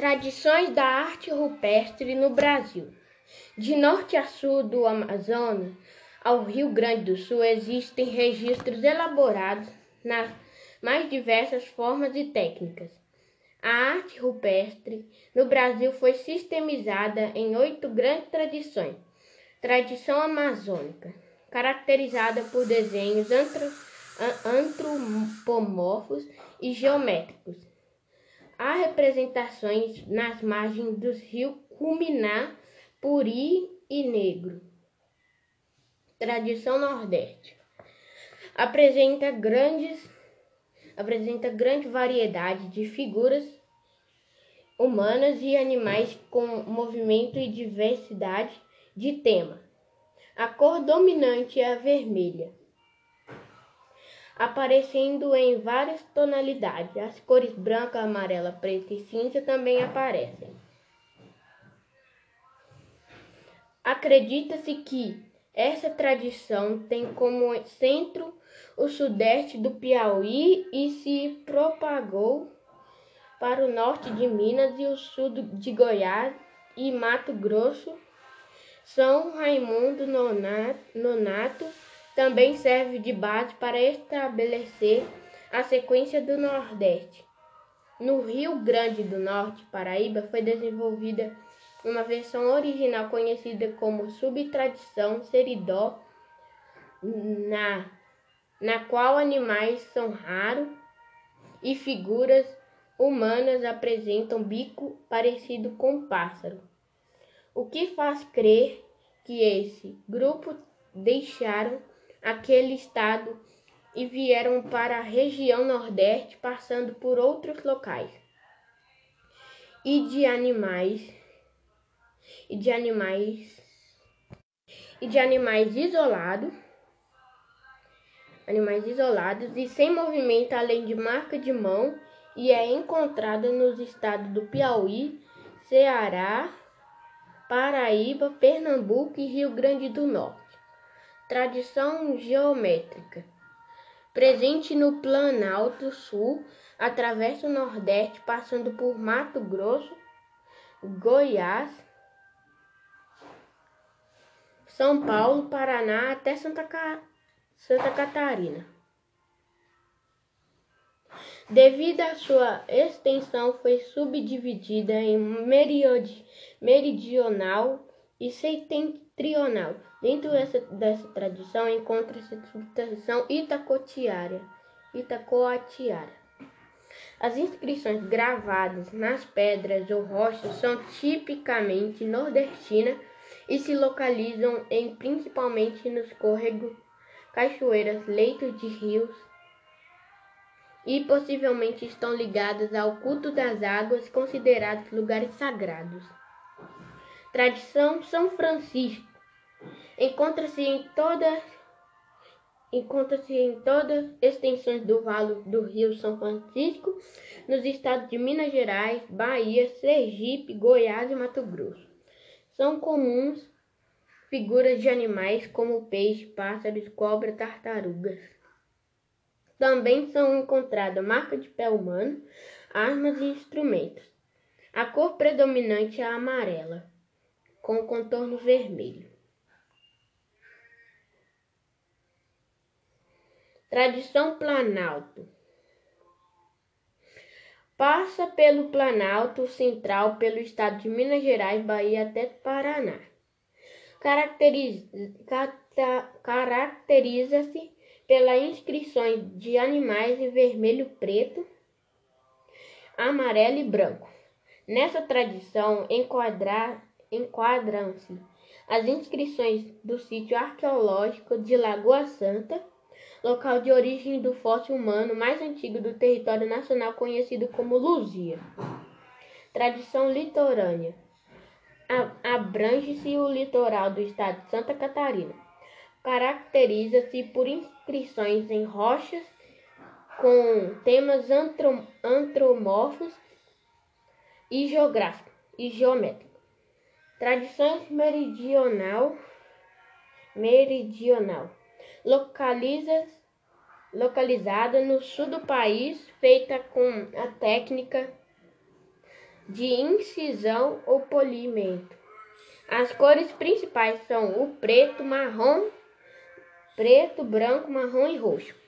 Tradições da arte rupestre no Brasil. De norte a sul do Amazonas ao Rio Grande do Sul existem registros elaborados nas mais diversas formas e técnicas. A arte rupestre no Brasil foi sistemizada em oito grandes tradições. Tradição amazônica, caracterizada por desenhos antropomorfos e geométricos Há representações nas margens dos rios Cuminá, Puri e Negro. Tradição Nordeste. Apresenta grandes apresenta grande variedade de figuras humanas e animais com movimento e diversidade de tema. A cor dominante é a vermelha aparecendo em várias tonalidades. As cores branca, amarela, preta e cinza também aparecem. Acredita-se que essa tradição tem como centro o sudeste do Piauí e se propagou para o norte de Minas e o sul de Goiás e Mato Grosso. São Raimundo Nonato também serve de base para estabelecer a sequência do Nordeste. No Rio Grande do Norte, Paraíba, foi desenvolvida uma versão original conhecida como subtradição seridó, na, na qual animais são raros e figuras humanas apresentam bico parecido com pássaro. O que faz crer que esse grupo deixaram aquele estado e vieram para a região Nordeste, passando por outros locais. E de animais e de animais e de animais isolados, animais isolados e sem movimento além de marca de mão e é encontrada nos estados do Piauí, Ceará, Paraíba, Pernambuco e Rio Grande do Norte. Tradição geométrica. Presente no Planalto Sul, atravessa o Nordeste, passando por Mato Grosso, Goiás, São Paulo, Paraná até Santa, Ca... Santa Catarina. Devido à sua extensão, foi subdividida em meridional e setentrional. Dentro dessa, dessa tradição encontra-se a tradição itacotiária, itacoatiara. As inscrições gravadas nas pedras ou rochas são tipicamente nordestinas e se localizam em principalmente nos córregos, cachoeiras, leitos de rios e possivelmente estão ligadas ao culto das águas, considerados lugares sagrados. Tradição São Francisco. Encontra-se em todas encontra-se em todas as extensões do vale do Rio São Francisco, nos estados de Minas Gerais, Bahia, Sergipe, Goiás e Mato Grosso. São comuns figuras de animais como peixe, pássaros, cobra, tartarugas. Também são encontradas marcas de pé humano, armas e instrumentos. A cor predominante é a amarela com contorno vermelho. Tradição Planalto Passa pelo Planalto Central, pelo estado de Minas Gerais, Bahia até Paraná. Caracteriza-se pela inscrições de animais em vermelho, preto, amarelo e branco. Nessa tradição, enquadrar enquadram-se as inscrições do sítio arqueológico de Lagoa Santa, local de origem do fóssil humano mais antigo do território nacional conhecido como Luzia. Tradição litorânea. Abrange-se o litoral do estado de Santa Catarina. Caracteriza-se por inscrições em rochas com temas antropomorfos e e geométricos. Tradições meridional meridional localiza, localizada no sul do país, feita com a técnica de incisão ou polimento. As cores principais são o preto, marrom, preto, branco, marrom e roxo.